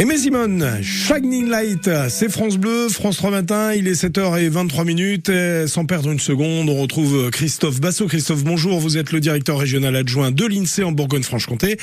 Aimé Simone, Shining Light, c'est France Bleu, France 3 matin, il est 7h23 minutes. Et sans perdre une seconde, on retrouve Christophe Bassot. Christophe, bonjour, vous êtes le directeur régional adjoint de l'INSEE en Bourgogne-Franche-Comté.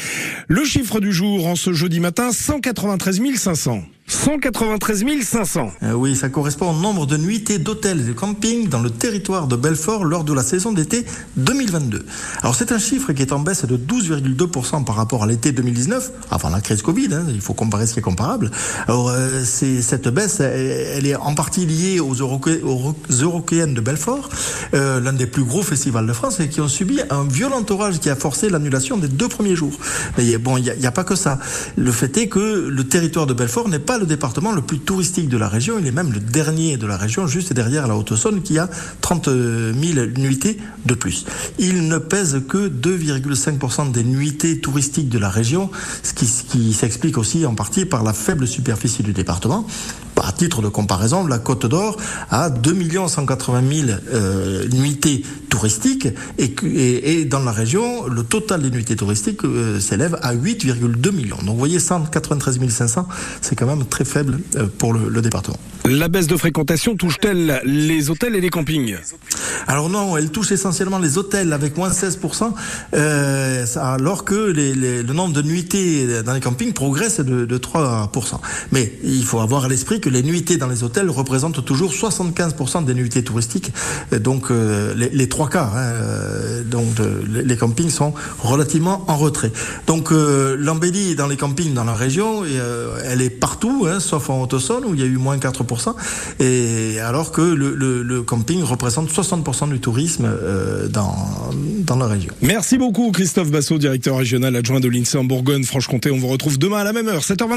Le chiffre du jour en ce jeudi matin, 193 500. 193 500. Euh, oui, ça correspond au nombre de nuitées d'hôtels et de campings dans le territoire de Belfort lors de la saison d'été 2022. Alors c'est un chiffre qui est en baisse de 12,2% par rapport à l'été 2019, avant la crise Covid, hein, il faut comparer ce qui est comparable. Alors euh, cette baisse, elle, est en partie liée aux, Européennes de Belfort, euh, l'un des plus gros festivals de France, et qui ont subi un violent orage qui a forcé l'annulation des deux premiers jours. Mais bon, il n'y a, a pas que ça. Le fait est que le territoire de Belfort n'est pas le département le plus touristique de la région, il est même le dernier de la région, juste derrière la Haute-Saône, qui a 30 000 nuitées de plus. Il ne pèse que 2,5% des nuitées touristiques de la région, ce qui s'explique aussi en partie par la faible superficie du département. À titre de comparaison, la Côte d'Or a 2 180 000 euh, nuitées touristiques et, et, et, dans la région, le total des nuitées touristiques euh, s'élève à 8,2 millions. Donc vous voyez, 193 500, c'est quand même très faible euh, pour le, le département. La baisse de fréquentation touche-t-elle les hôtels et les campings? Alors non, elle touche essentiellement les hôtels avec moins 16%, euh, alors que les, les, le nombre de nuitées dans les campings progresse de, de 3%. Mais il faut avoir à l'esprit que les nuitées dans les hôtels représentent toujours 75% des nuitées touristiques, donc euh, les, les, trois quarts. Hein, euh, donc de, les campings sont relativement en retrait. Donc euh, l'embellie dans les campings dans la région, euh, elle est partout, hein, sauf en Haute-Saône où il y a eu moins 4% et alors que le, le, le camping représente 60% du tourisme euh, dans, dans la région. Merci beaucoup Christophe Bassot, directeur régional adjoint de l'INSEE en Bourgogne-Franche-Comté. On vous retrouve demain à la même heure, 7h20.